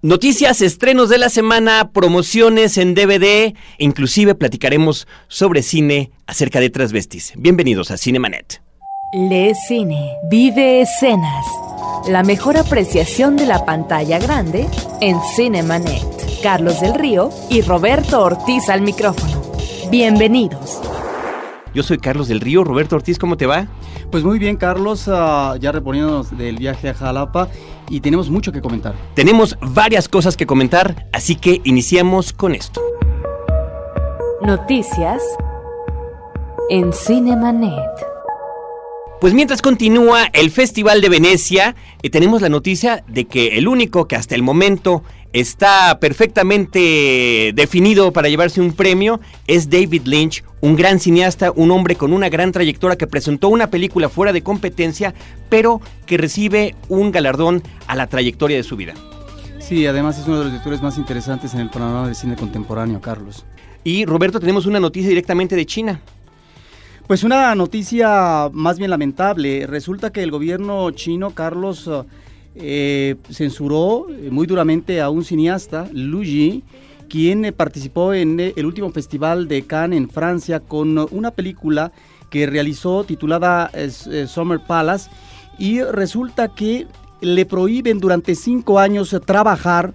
Noticias, estrenos de la semana, promociones en DVD, inclusive platicaremos sobre cine acerca de transvestis. Bienvenidos a Cinemanet. Lee cine, vive escenas. La mejor apreciación de la pantalla grande en Cinemanet. Carlos del Río y Roberto Ortiz al micrófono. Bienvenidos. Yo soy Carlos del Río. Roberto Ortiz, ¿cómo te va? Pues muy bien, Carlos, uh, ya reponiéndonos del viaje a Jalapa y tenemos mucho que comentar. Tenemos varias cosas que comentar, así que iniciamos con esto. Noticias en Cinemanet. Pues mientras continúa el Festival de Venecia, eh, tenemos la noticia de que el único que hasta el momento está perfectamente definido para llevarse un premio es David Lynch, un gran cineasta, un hombre con una gran trayectoria que presentó una película fuera de competencia, pero que recibe un galardón a la trayectoria de su vida. Sí, además es uno de los directores más interesantes en el panorama del cine contemporáneo, Carlos. Y Roberto, tenemos una noticia directamente de China. Pues una noticia más bien lamentable. Resulta que el gobierno chino, Carlos, eh, censuró eh, muy duramente a un cineasta, Lu Yi, quien eh, participó en el último festival de Cannes en Francia con una película que realizó titulada Summer Palace y resulta que le prohíben durante cinco años trabajar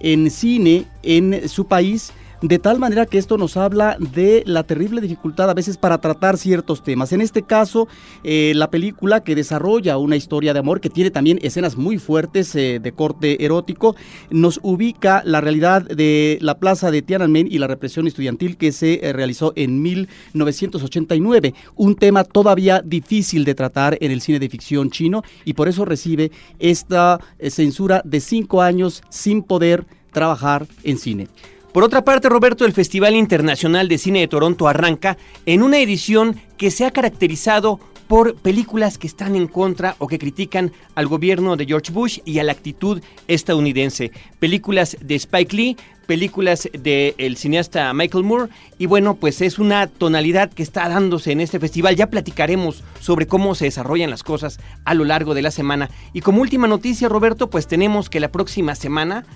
en cine en su país de tal manera que esto nos habla de la terrible dificultad a veces para tratar ciertos temas. En este caso, eh, la película que desarrolla una historia de amor que tiene también escenas muy fuertes eh, de corte erótico, nos ubica la realidad de la plaza de Tiananmen y la represión estudiantil que se eh, realizó en 1989, un tema todavía difícil de tratar en el cine de ficción chino y por eso recibe esta censura de cinco años sin poder trabajar en cine. Por otra parte, Roberto, el Festival Internacional de Cine de Toronto arranca en una edición que se ha caracterizado por películas que están en contra o que critican al gobierno de George Bush y a la actitud estadounidense. Películas de Spike Lee, películas del cineasta Michael Moore y bueno, pues es una tonalidad que está dándose en este festival. Ya platicaremos sobre cómo se desarrollan las cosas a lo largo de la semana. Y como última noticia, Roberto, pues tenemos que la próxima semana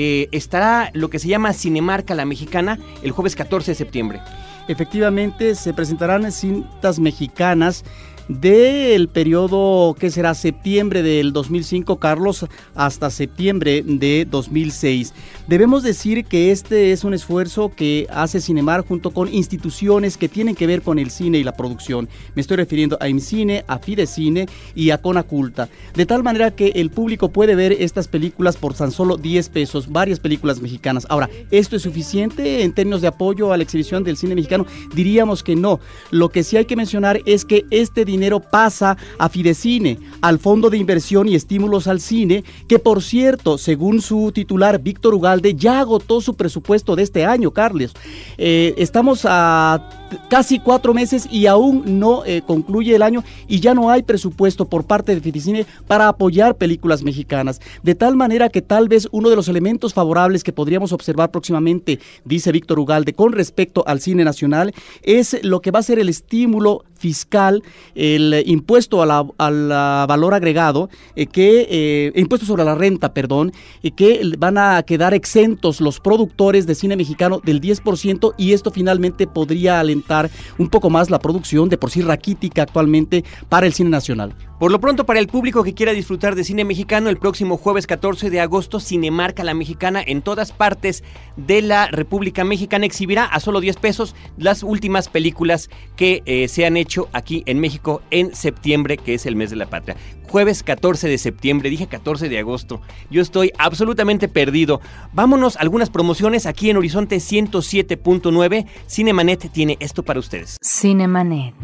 eh, estará lo que se llama Cinemarca la Mexicana el jueves 14 de septiembre. Efectivamente, se presentarán cintas mexicanas del periodo que será septiembre del 2005, Carlos, hasta septiembre de 2006. Debemos decir que este es un esfuerzo que hace Cinemar junto con instituciones que tienen que ver con el cine y la producción. Me estoy refiriendo a IMCINE, a Fidecine y a Conaculta. De tal manera que el público puede ver estas películas por tan solo 10 pesos, varias películas mexicanas. Ahora, ¿esto es suficiente en términos de apoyo a la exhibición del cine mexicano? Diríamos que no. Lo que sí hay que mencionar es que este dinero dinero pasa a Fidecine, al Fondo de Inversión y Estímulos al Cine, que por cierto, según su titular Víctor Ugalde, ya agotó su presupuesto de este año, Carles. Eh, estamos a casi cuatro meses y aún no eh, concluye el año y ya no hay presupuesto por parte de Fidecine para apoyar películas mexicanas. De tal manera que tal vez uno de los elementos favorables que podríamos observar próximamente, dice Víctor Ugalde, con respecto al cine nacional, es lo que va a ser el estímulo fiscal, el impuesto a la, valor agregado, eh, que eh, impuesto sobre la renta, perdón, y que van a quedar exentos los productores de cine mexicano del 10% y esto finalmente podría alentar un poco más la producción de por sí raquítica actualmente para el cine nacional. Por lo pronto, para el público que quiera disfrutar de cine mexicano, el próximo jueves 14 de agosto, Cinemarca La Mexicana en todas partes de la República Mexicana exhibirá a solo 10 pesos las últimas películas que eh, se han hecho aquí en México en septiembre, que es el mes de la patria. Jueves 14 de septiembre, dije 14 de agosto. Yo estoy absolutamente perdido. Vámonos a algunas promociones aquí en Horizonte 107.9. Cinemanet tiene esto para ustedes. Cinemanet.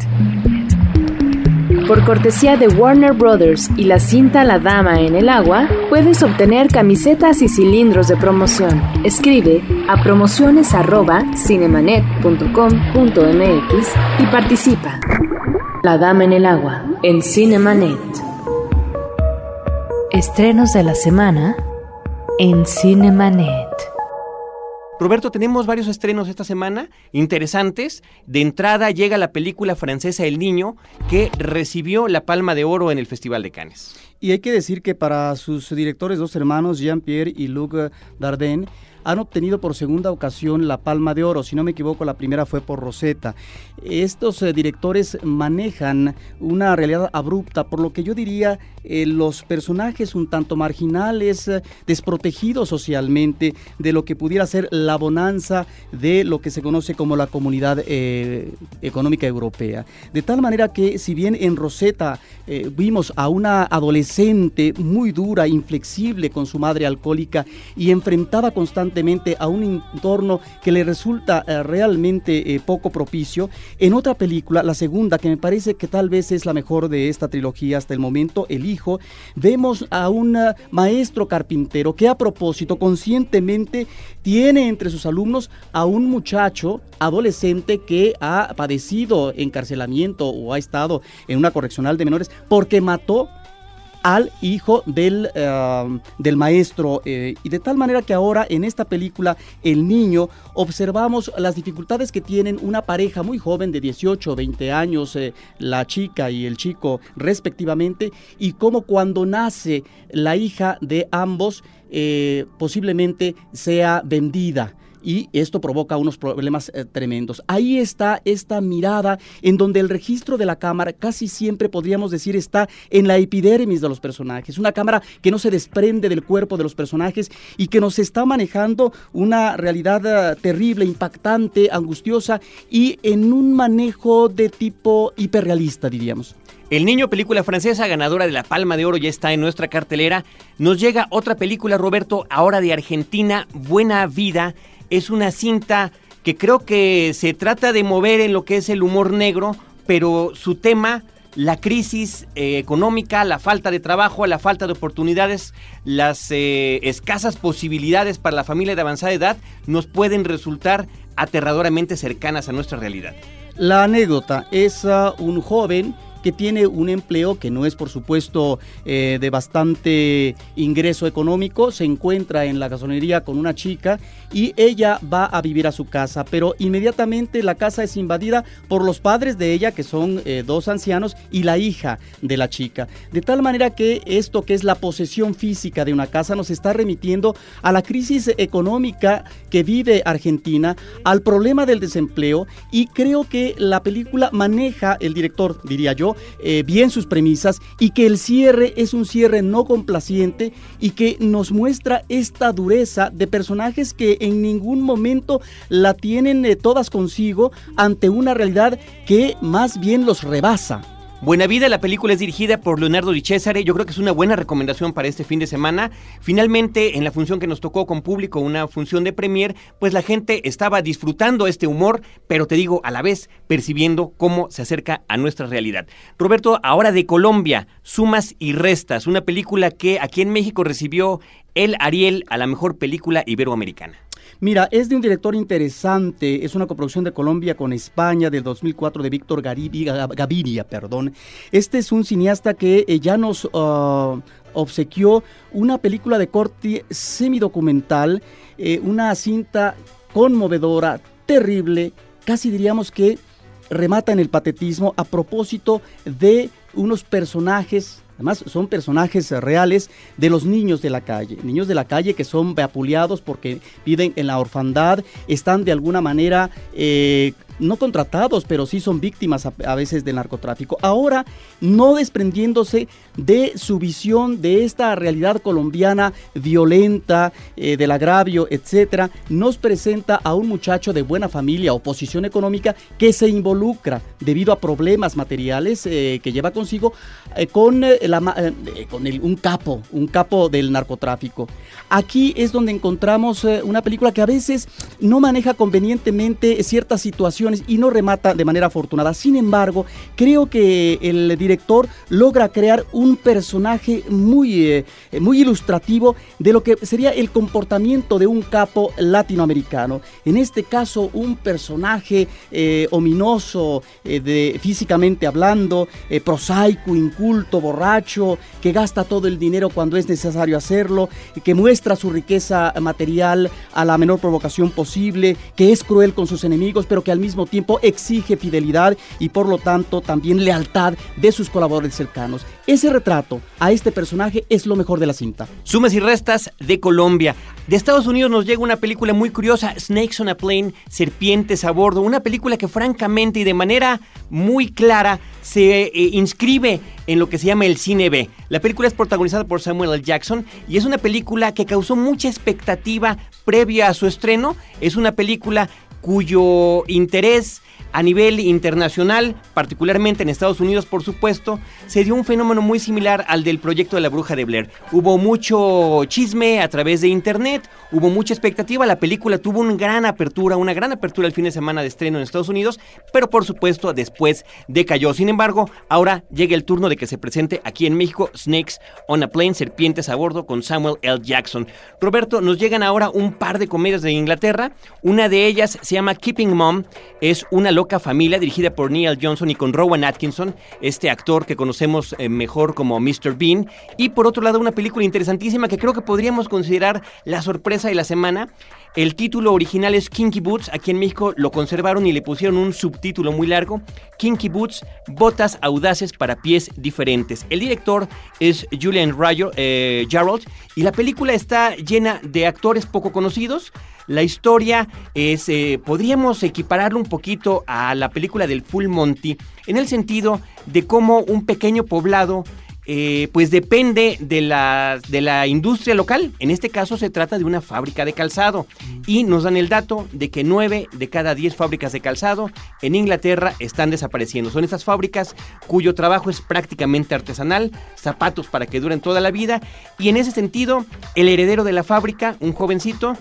Por cortesía de Warner Brothers y la cinta La Dama en el Agua, puedes obtener camisetas y cilindros de promoción. Escribe a promociones@cinemanet.com.mx y participa. La Dama en el Agua en Cinemanet. Estrenos de la semana en Cinemanet. Roberto, tenemos varios estrenos esta semana interesantes. De entrada llega la película francesa El Niño, que recibió la Palma de Oro en el Festival de Cannes. Y hay que decir que para sus directores, dos hermanos, Jean-Pierre y Luc Dardenne, han obtenido por segunda ocasión la Palma de Oro. Si no me equivoco, la primera fue por Rosetta. Estos eh, directores manejan una realidad abrupta, por lo que yo diría eh, los personajes un tanto marginales, eh, desprotegidos socialmente de lo que pudiera ser la bonanza de lo que se conoce como la comunidad económica europea. De tal manera que si bien en Rosetta vimos a una adolescente muy dura, inflexible con su madre alcohólica y enfrentada constantemente a un entorno que le resulta eh, realmente eh, poco propicio. En otra película, la segunda, que me parece que tal vez es la mejor de esta trilogía hasta el momento, El Hijo, vemos a un eh, maestro carpintero que a propósito conscientemente tiene entre sus alumnos a un muchacho adolescente que ha padecido encarcelamiento o ha estado en una correccional de menores porque mató al hijo del, eh, del maestro. Eh, y de tal manera que ahora en esta película, El Niño, observamos las dificultades que tienen una pareja muy joven de 18 o 20 años, eh, la chica y el chico respectivamente, y cómo cuando nace la hija de ambos, posiblemente sea vendida y esto provoca unos problemas eh, tremendos. Ahí está esta mirada en donde el registro de la cámara casi siempre podríamos decir está en la epidermis de los personajes, una cámara que no se desprende del cuerpo de los personajes y que nos está manejando una realidad eh, terrible, impactante, angustiosa y en un manejo de tipo hiperrealista, diríamos. El Niño, película francesa ganadora de la Palma de Oro, ya está en nuestra cartelera. Nos llega otra película, Roberto, ahora de Argentina, Buena Vida, es una cinta que creo que se trata de mover en lo que es el humor negro, pero su tema, la crisis eh, económica, la falta de trabajo, la falta de oportunidades, las eh, escasas posibilidades para la familia de avanzada edad, nos pueden resultar aterradoramente cercanas a nuestra realidad. La anécdota es un joven que tiene un empleo que no es por supuesto eh, de bastante ingreso económico, se encuentra en la gasolinería con una chica y ella va a vivir a su casa, pero inmediatamente la casa es invadida por los padres de ella, que son eh, dos ancianos, y la hija de la chica. De tal manera que esto que es la posesión física de una casa nos está remitiendo a la crisis económica que vive Argentina, al problema del desempleo y creo que la película maneja, el director diría yo, eh, bien sus premisas y que el cierre es un cierre no complaciente y que nos muestra esta dureza de personajes que en ningún momento la tienen eh, todas consigo ante una realidad que más bien los rebasa. Buena Vida, la película es dirigida por Leonardo Di Cesare. Yo creo que es una buena recomendación para este fin de semana. Finalmente, en la función que nos tocó con público, una función de premier, pues la gente estaba disfrutando este humor, pero te digo, a la vez percibiendo cómo se acerca a nuestra realidad. Roberto, ahora de Colombia, Sumas y Restas, una película que aquí en México recibió el Ariel a la mejor película iberoamericana. Mira, es de un director interesante, es una coproducción de Colombia con España del 2004 de Víctor Gaviria, perdón. Este es un cineasta que eh, ya nos uh, obsequió una película de corte semidocumental, eh, una cinta conmovedora, terrible, casi diríamos que remata en el patetismo a propósito de unos personajes Además, son personajes reales de los niños de la calle. Niños de la calle que son vapuleados porque viven en la orfandad, están de alguna manera eh, no contratados, pero sí son víctimas a, veces del narcotráfico. Ahora, no desprendiéndose de su visión de esta realidad colombiana violenta, eh, del agravio, etcétera, nos presenta a un muchacho de buena familia o posición económica que se involucra debido a problemas materiales eh, que lleva consigo eh, con, con un capo, un capo del narcotráfico. Aquí es donde encontramos una película que a veces no maneja convenientemente ciertas situaciones y no remata de manera afortunada. Sin embargo, creo que el director logra crear un personaje muy, eh, muy ilustrativo de lo que sería el comportamiento de un capo latinoamericano. En este caso, un personaje eh, ominoso, eh, de, físicamente hablando, prosaico, inculto, borracho, que gasta todo el dinero cuando es necesario hacerlo, que muestra su riqueza material a la menor provocación posible, que es cruel con sus enemigos, pero que al mismo mismo tiempo exige fidelidad y por lo tanto también lealtad de sus colaboradores cercanos. Ese retrato a este personaje es lo mejor de la cinta. Sumas y restas de Colombia. De Estados Unidos nos llega una película muy curiosa, Snakes on a Plane, Serpientes a Bordo, una película que francamente y de manera muy clara se eh, inscribe en lo que se llama el cine B. La película es protagonizada por Samuel L. Jackson y es una película que causó mucha expectativa previa a su estreno. Es una película cuyo interés a nivel internacional, particularmente en Estados Unidos, por supuesto, se dio un fenómeno muy similar al del proyecto de la bruja de Blair. Hubo mucho chisme a través de internet, hubo mucha expectativa, la película tuvo una gran apertura, una gran apertura el fin de semana de estreno en Estados Unidos, pero por supuesto después decayó. Sin embargo, ahora llega el turno de que se presente aquí en México Snakes on a Plane, Serpientes a Bordo con Samuel L. Jackson. Roberto, nos llegan ahora un par de comedias de Inglaterra, una de ellas se llama Keeping Mom, es una Familia, dirigida por Neil Johnson y con Rowan Atkinson, este actor que conocemos eh, mejor como Mr. Bean. Y por otro lado, una película interesantísima que creo que podríamos considerar la sorpresa de la semana. El título original es Kinky Boots. Aquí en México lo conservaron y le pusieron un subtítulo muy largo. Kinky Boots, botas audaces para pies diferentes. El director es Julian Rayo, eh, Gerald y la película está llena de actores poco conocidos. La historia es, eh, podríamos equipararlo un poquito a la película del Full Monty, en el sentido de cómo un pequeño poblado eh, pues depende de la, de la industria local. En este caso se trata de una fábrica de calzado. Y nos dan el dato de que 9 de cada 10 fábricas de calzado en Inglaterra están desapareciendo. Son esas fábricas cuyo trabajo es prácticamente artesanal, zapatos para que duren toda la vida. Y en ese sentido, el heredero de la fábrica, un jovencito,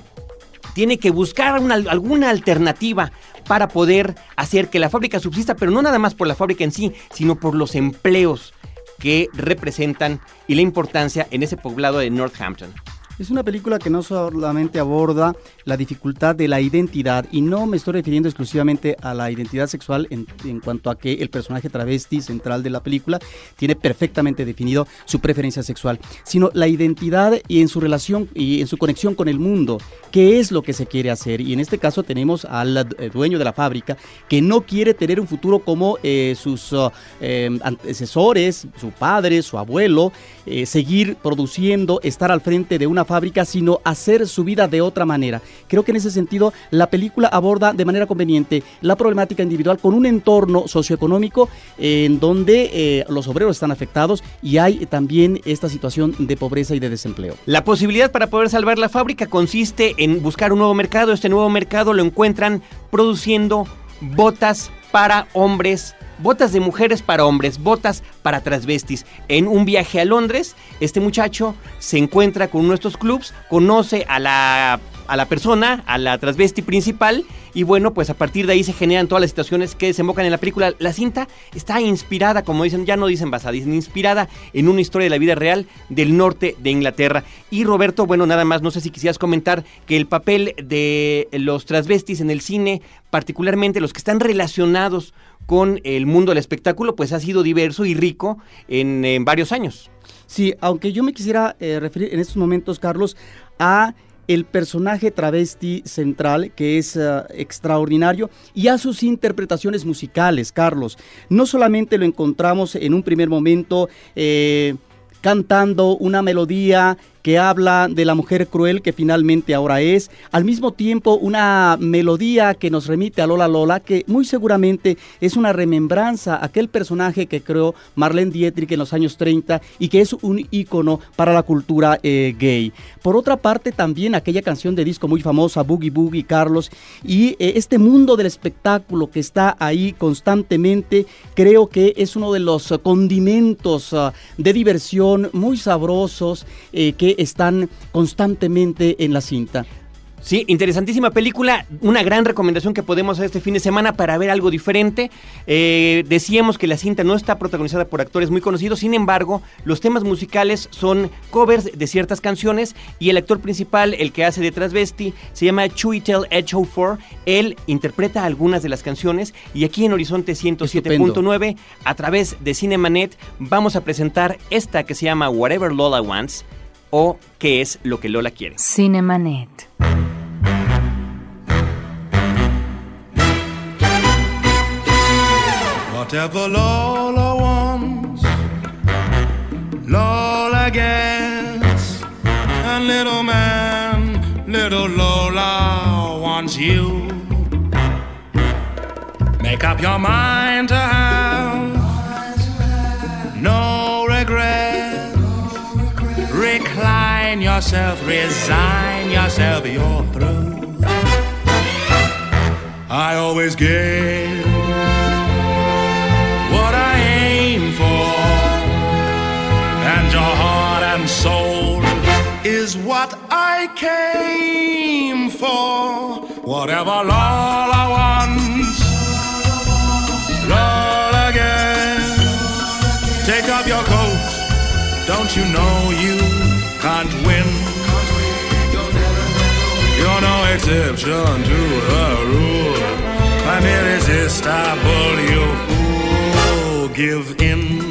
tiene que buscar alguna alternativa para poder hacer que la fábrica subsista, pero no nada más por la fábrica en sí, sino por los empleos que representan y la importancia en ese poblado de Northampton. Es una película que no solamente aborda la dificultad de la identidad, y no me estoy refiriendo exclusivamente a la identidad sexual en, cuanto a que el personaje travesti central de la película tiene perfectamente definido su preferencia sexual, sino la identidad y en su relación y en su conexión con el mundo, qué es lo que se quiere hacer. Y en este caso tenemos al eh, dueño de la fábrica que no quiere tener un futuro como eh, sus uh, eh, antecesores, su padre, su abuelo, seguir produciendo, estar al frente de una fábrica, sino hacer su vida de otra manera. Creo que en ese sentido la película aborda de manera conveniente la problemática individual con un entorno socioeconómico en donde eh, los obreros están afectados y hay también esta situación de pobreza y de desempleo. La posibilidad para poder salvar la fábrica consiste en buscar un nuevo mercado. Este nuevo mercado lo encuentran produciendo botas para hombres botas de mujeres para hombres, botas para transvestis. En un viaje a Londres, este muchacho se encuentra con estos clubs, conoce a la, a la persona, a la transvesti principal, y bueno, pues a partir de ahí se generan todas las situaciones que desembocan en la película. La cinta está inspirada, como dicen, ya no dicen basada, dicen inspirada en una historia de la vida real del norte de Inglaterra. Y Roberto, bueno, nada más, no sé si quisieras comentar que el papel de los transvestis en el cine, particularmente los que están relacionados con el mundo del espectáculo, pues ha sido diverso y rico en, varios años. Sí, aunque yo me quisiera eh, referir en estos momentos, Carlos, a el personaje travesti central, que es eh, extraordinario, y a sus interpretaciones musicales, Carlos. No solamente lo encontramos en un primer momento eh, cantando una melodía que habla de la mujer cruel que finalmente ahora es, al mismo tiempo una melodía que nos remite a Lola Lola, que muy seguramente es una remembranza a aquel personaje que creó Marlene Dietrich en los años 30 y que es un ícono para la cultura eh, gay. Por otra parte, también aquella canción de disco muy famosa, Boogie Boogie, Carlos, y eh, este mundo del espectáculo que está ahí constantemente, creo que es uno de los condimentos ah, de diversión muy sabrosos eh, que están constantemente en la cinta. Sí, interesantísima película, una gran recomendación que podemos hacer este fin de semana para ver algo diferente. Eh, decíamos que la cinta no está protagonizada por actores muy conocidos, sin embargo, los temas musicales son covers de ciertas canciones y el actor principal, el que hace de Transvesti, se llama Chuitel Edgehofer. Él interpreta algunas de las canciones y aquí en Horizonte 107.9, a través de Cinemanet, vamos a presentar esta que se llama Whatever Lola Wants o qué es lo que Lola quiere. Cinemanet. whatever Lola wants, Lola gets. And little man, little Lola wants you. Make up your mind to yourself, resign yourself, you're through. I always give what I aim for, and your heart and soul is what I came for. Whatever Lola wants, Lola gets. Take off your coat, don't you know you can't win? You're no exception to the rule. I'm irresistible, you fool. Give in.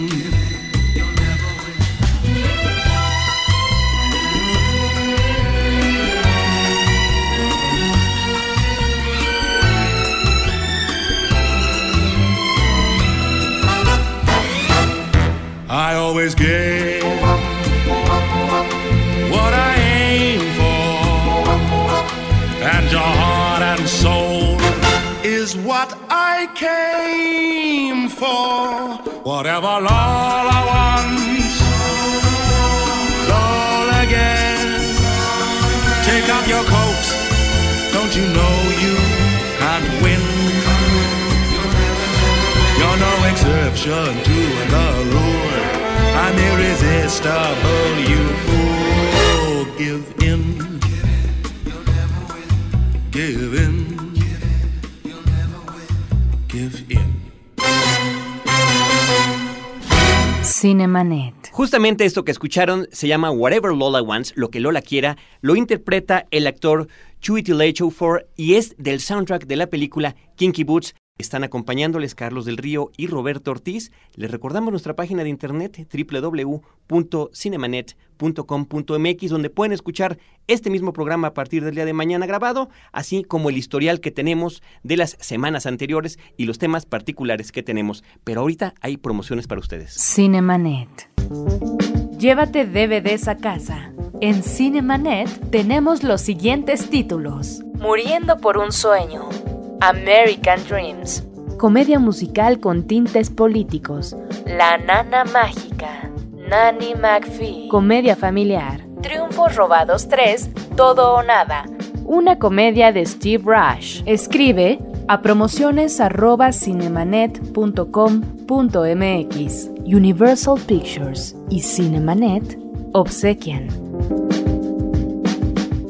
I always give for. Whatever Lola wants, Lola gets. Take off your coat, don't you know you can't win? You're no exception to the rule. I'm irresistible, you Justamente esto que escucharon se llama Whatever Lola Wants, lo que Lola quiera, lo interpreta el actor Chewie for y es del soundtrack de la película Kinky Boots. Están acompañándoles Carlos del Río y Roberto Ortiz. Les recordamos nuestra página de internet www.cinemanet.com.mx donde pueden escuchar este mismo programa a partir del día de mañana grabado, así como el historial que tenemos de las semanas anteriores y los temas particulares que tenemos. Pero ahorita hay promociones para ustedes. Cinemanet. Llévate DVDs a casa. En Cinemanet tenemos los siguientes títulos. Muriendo por un sueño. American Dreams. Comedia musical con tintes políticos. La Nana Mágica. Nanny McPhee. Comedia familiar. Triunfos Robados 3. Todo o Nada. Una comedia de Steve Rush. Escribe a promociones arroba cinemanet.com.mx. Universal Pictures y Cinemanet obsequian.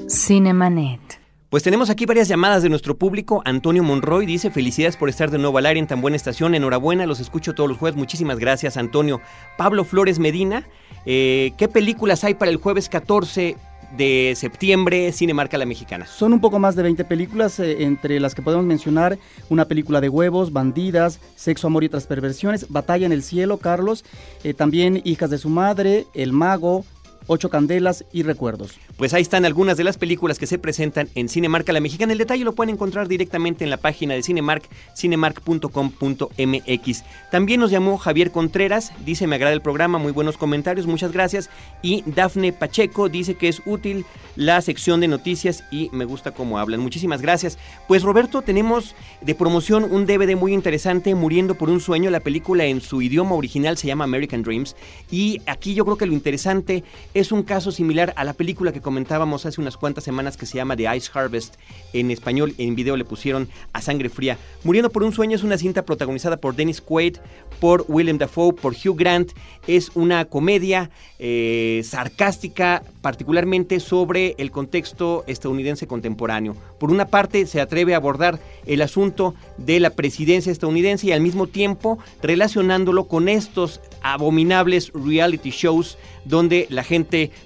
Cinemanet. Pues tenemos aquí varias llamadas de nuestro público. Antonio Monroy dice felicidades por estar de nuevo al aire en tan buena estación. Enhorabuena, los escucho todos los jueves. Muchísimas gracias, Antonio. Pablo Flores Medina, eh, ¿qué películas hay para el jueves 14 de septiembre, Cinemarca La Mexicana? Son un poco más de 20 películas, eh, entre las que podemos mencionar una película de huevos, bandidas, sexo, amor y otras perversiones, Batalla en el cielo, Carlos, eh, también Hijas de su madre, El mago, Ocho Candelas y Recuerdos. Pues ahí están algunas de las películas que se presentan en Cinemarca La Mexicana. El detalle lo pueden encontrar directamente en la página de Cinemark, cinemark.com.mx. También nos llamó Javier Contreras, dice me agrada el programa, muy buenos comentarios, muchas gracias. Y Dafne Pacheco dice que es útil la sección de noticias y me gusta cómo hablan. Muchísimas gracias. Pues Roberto, tenemos de promoción un DVD muy interesante, Muriendo por un sueño. La película en su idioma original se llama American Dreams. Y aquí yo creo que lo interesante es un caso similar a la película que comentábamos hace unas cuantas semanas que se llama The Ice Harvest. En español, en video le pusieron a sangre fría. Muriendo por un sueño es una cinta protagonizada por Dennis Quaid, por Willem Dafoe, por Hugh Grant. Es una comedia eh, sarcástica, particularmente sobre el contexto estadounidense contemporáneo. Por una parte, se atreve a abordar el asunto de la presidencia estadounidense y al mismo tiempo relacionándolo con estos abominables reality shows donde la gente,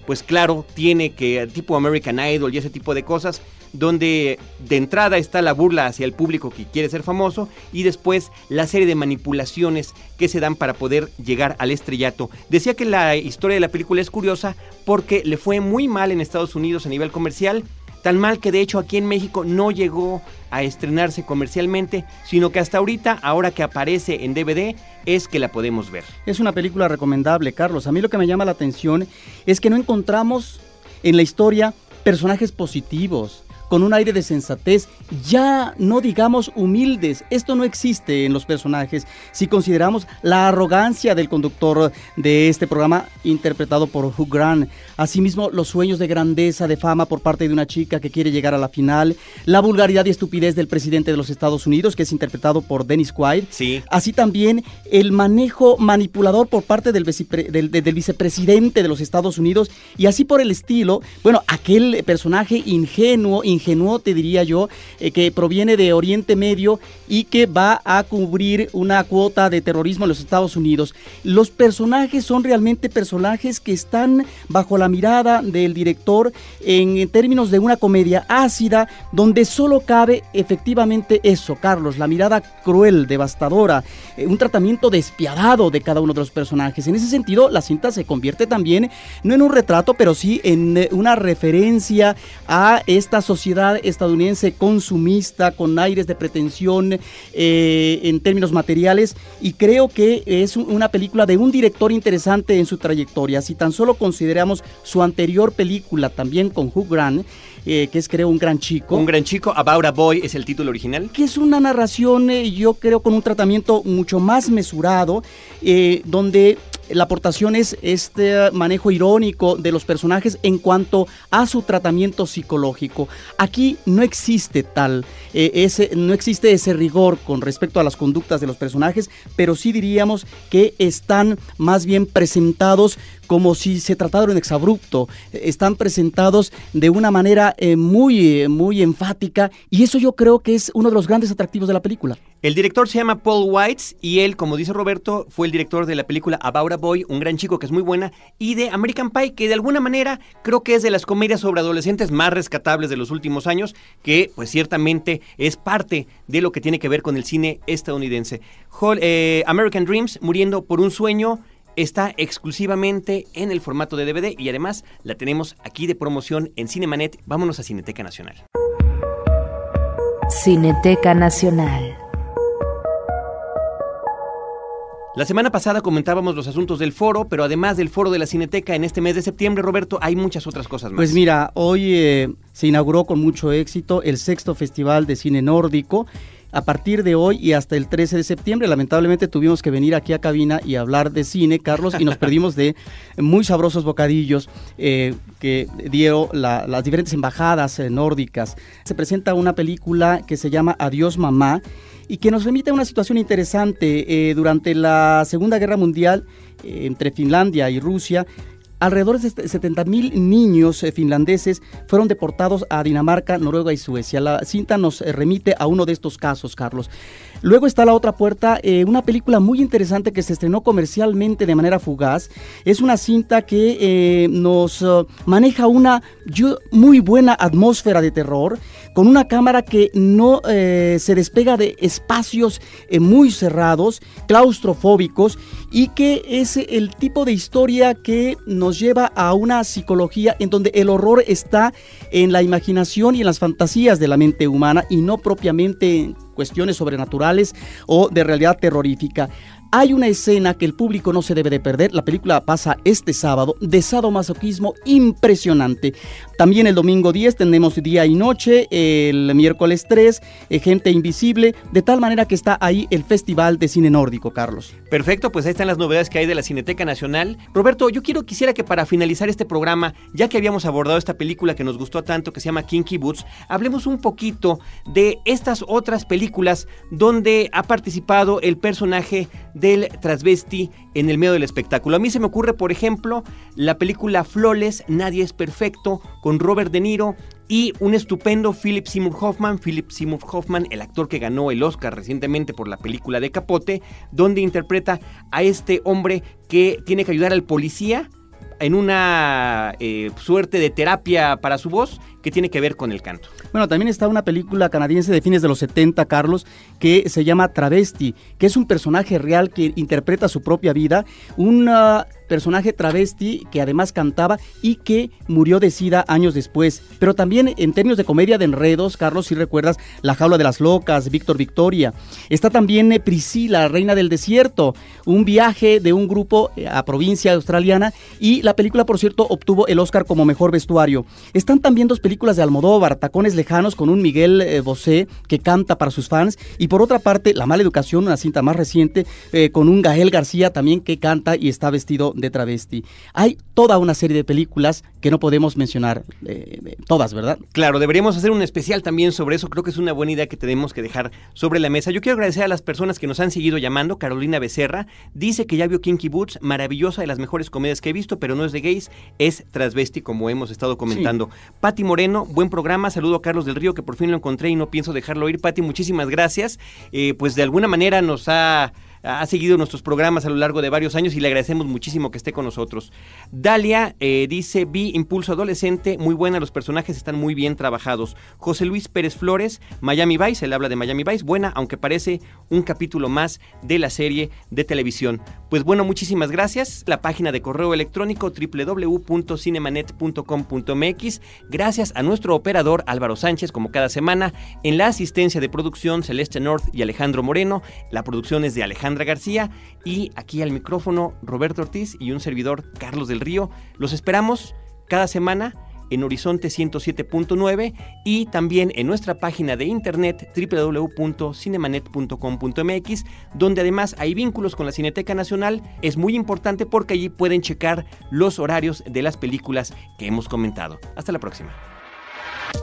pues claro, tiene que, tipo American Idol y ese tipo de cosas, donde de entrada está la burla hacia el público que quiere ser famoso y después la serie de manipulaciones que se dan para poder llegar al estrellato. Decía que la historia de la película es curiosa porque le fue muy mal en Estados Unidos a nivel comercial tan mal que de hecho aquí en México no llegó a estrenarse comercialmente, sino que hasta ahorita, ahora que aparece en DVD, es que la podemos ver. Es una película recomendable, Carlos. A mí lo que me llama la atención es que no encontramos en la historia personajes positivos, con un aire de sensatez, ya no digamos humildes. Esto no existe en los personajes si consideramos la arrogancia del conductor de este programa interpretado por Hugh Grant. Asimismo, los sueños de grandeza, de fama por parte de una chica que quiere llegar a la final, la vulgaridad y estupidez del presidente de los Estados Unidos, que es interpretado por Dennis Quaid. Sí. Así también el manejo manipulador por parte del, del, del vicepresidente de los Estados Unidos y así por el estilo, bueno, aquel personaje ingenuo, ingenuo, te diría yo, eh, que proviene de Oriente Medio y que va a cubrir una cuota de terrorismo en los Estados Unidos. Los personajes son realmente personajes que están bajo la mirada del director en, en términos de una comedia ácida, donde solo cabe efectivamente eso, Carlos, la mirada cruel, devastadora, eh, un tratamiento despiadado de cada uno de los personajes. En ese sentido, la cinta se convierte también, no en un retrato, pero sí en eh, una referencia a esta sociedad estadounidense consumista, con aires de pretensión eh, en términos materiales, y creo que es una película de un director interesante en su trayectoria. Si tan solo consideramos su anterior película, también con Hugh Grant, eh, que es creo un gran chico. Un gran chico, About a Boy es el título original. Que es una narración, eh, yo creo, con un tratamiento mucho más mesurado, donde la aportación es este manejo irónico de los personajes en cuanto a su tratamiento psicológico. Aquí no existe tal, eh, ese, no existe ese rigor con respecto a las conductas de los personajes, pero sí diríamos que están más bien presentados como si se tratara de un exabrupto. Están presentados de una manera eh, muy, eh, muy enfática y eso yo creo que es uno de los grandes atractivos de la película. El director se llama Paul Whites y él, como dice Roberto, fue el director de la película About Boy, un gran chico que es muy buena, y de American Pie, que de alguna manera creo que es de las comedias sobre adolescentes más rescatables de los últimos años, que pues ciertamente es parte de lo que tiene que ver con el cine estadounidense. Eh, American Dreams, muriendo por un sueño, está exclusivamente en el formato de DVD y además la tenemos aquí de promoción en Cinemanet. Vámonos a Cineteca Nacional. Cineteca Nacional. La semana pasada comentábamos los asuntos del foro, pero además del foro de la Cineteca en este mes de septiembre, Roberto, hay muchas otras cosas más. Pues mira, hoy eh, se inauguró con mucho éxito el sexto Festival de Cine Nórdico a partir de hoy y hasta el 13 de septiembre. Lamentablemente tuvimos que venir aquí a cabina y hablar de cine, Carlos, y nos perdimos de muy sabrosos bocadillos eh, que dieron las diferentes embajadas eh, nórdicas. Se presenta una película que se llama Adiós Mamá y que nos remite a una situación interesante. Eh, durante la Segunda Guerra Mundial, entre Finlandia y Rusia, alrededor de 70 mil niños eh, finlandeses fueron deportados a Dinamarca, Noruega y Suecia. La cinta nos eh, remite a uno de estos casos, Carlos. Luego está La Otra Puerta, eh, una película muy interesante que se estrenó comercialmente de manera fugaz. Es una cinta que nos maneja una muy buena atmósfera de terror, con una cámara que no se despega de espacios muy cerrados, claustrofóbicos, y que es el tipo de historia que nos lleva a una psicología en donde el horror está en la imaginación y en las fantasías de la mente humana y no propiamente en cuestiones sobrenaturales o de realidad terrorífica. Hay una escena que el público no se debe de perder. La película pasa este sábado de sadomasoquismo impresionante. También el domingo 10 tenemos día y noche, el miércoles 3, eh, Gente Invisible, de tal manera que está ahí el Festival de Cine Nórdico, Carlos. Perfecto, pues ahí están las novedades que hay de la Cineteca Nacional. Roberto, yo quiero, quisiera que para finalizar este programa, ya que habíamos abordado esta película que nos gustó tanto, que se llama Kinky Boots, hablemos un poquito de estas otras películas donde ha participado el personaje de del transvesti en el medio del espectáculo. A mí se me ocurre, por ejemplo, la película Flawless, Nadie es Perfecto, con Robert De Niro y un estupendo Philip Seymour Hoffman, Philip Seymour Hoffman, el actor que ganó el Oscar recientemente por la película de Capote, donde interpreta a este hombre que tiene que ayudar al policía en una eh, suerte de terapia para su voz que tiene que ver con el canto. Bueno, también está una película canadiense de fines de los 70, Carlos, que se llama Travesti, que es un personaje real que interpreta su propia vida, un personaje travesti que además cantaba y que murió de sida años después. Pero también en términos de comedia de enredos, Carlos, si recuerdas, La jaula de las locas, Víctor Victoria. Está también eh, Priscila, Reina del Desierto, un viaje de un grupo eh, a provincia australiana y la película, por cierto, obtuvo el Oscar como mejor vestuario. Están también dos películas de Almodóvar, Tacones Lejanos con un Miguel eh, Bosé que canta para sus fans y por otra parte La mala educación, una cinta más reciente con un Gael García también que canta y está vestido de travesti. Hay toda una serie de películas que no podemos mencionar todas, ¿verdad? Claro, deberíamos hacer un especial también sobre eso. Creo que es una buena idea que tenemos que dejar sobre la mesa. Yo quiero agradecer a las personas que nos han seguido llamando. Carolina Becerra dice que ya vio Kinky Boots, maravillosa de las mejores comedias que he visto, pero no es de gays, es transvesti, como hemos estado comentando. Patti Moreno, buen programa. Saludo a Carlos del Río, que por fin lo encontré y no pienso dejarlo ir. Patti, muchísimas gracias. Eh, pues de alguna manera nos ha ha seguido nuestros programas a lo largo de varios años y le agradecemos muchísimo que esté con nosotros. Dalia eh, dice, vi Impulso Adolescente, muy buena, los personajes están muy bien trabajados. José Luis Pérez Flores, Miami Vice, él habla de Miami Vice, buena, aunque parece un capítulo más de la serie de televisión. Pues bueno, muchísimas gracias. La página de correo electrónico www.cinemanet.com.mx. Gracias a nuestro operador Álvaro Sánchez, como cada semana, en la asistencia de producción Celeste North y Alejandro Moreno. La producción es de Alejandro García y aquí al micrófono Roberto Ortiz y un servidor Carlos del Río. Los esperamos cada semana en Horizonte 107.9 y también en nuestra página de internet www.cinemanet.com.mx, donde además hay vínculos con la Cineteca Nacional. Es muy importante porque allí pueden checar los horarios de las películas que hemos comentado. Hasta la próxima.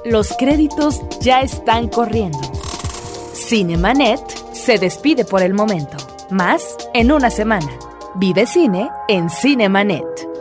Los créditos ya están corriendo. Cinemanet se despide por el momento. Más en una semana. Vive cine en Cinemanet.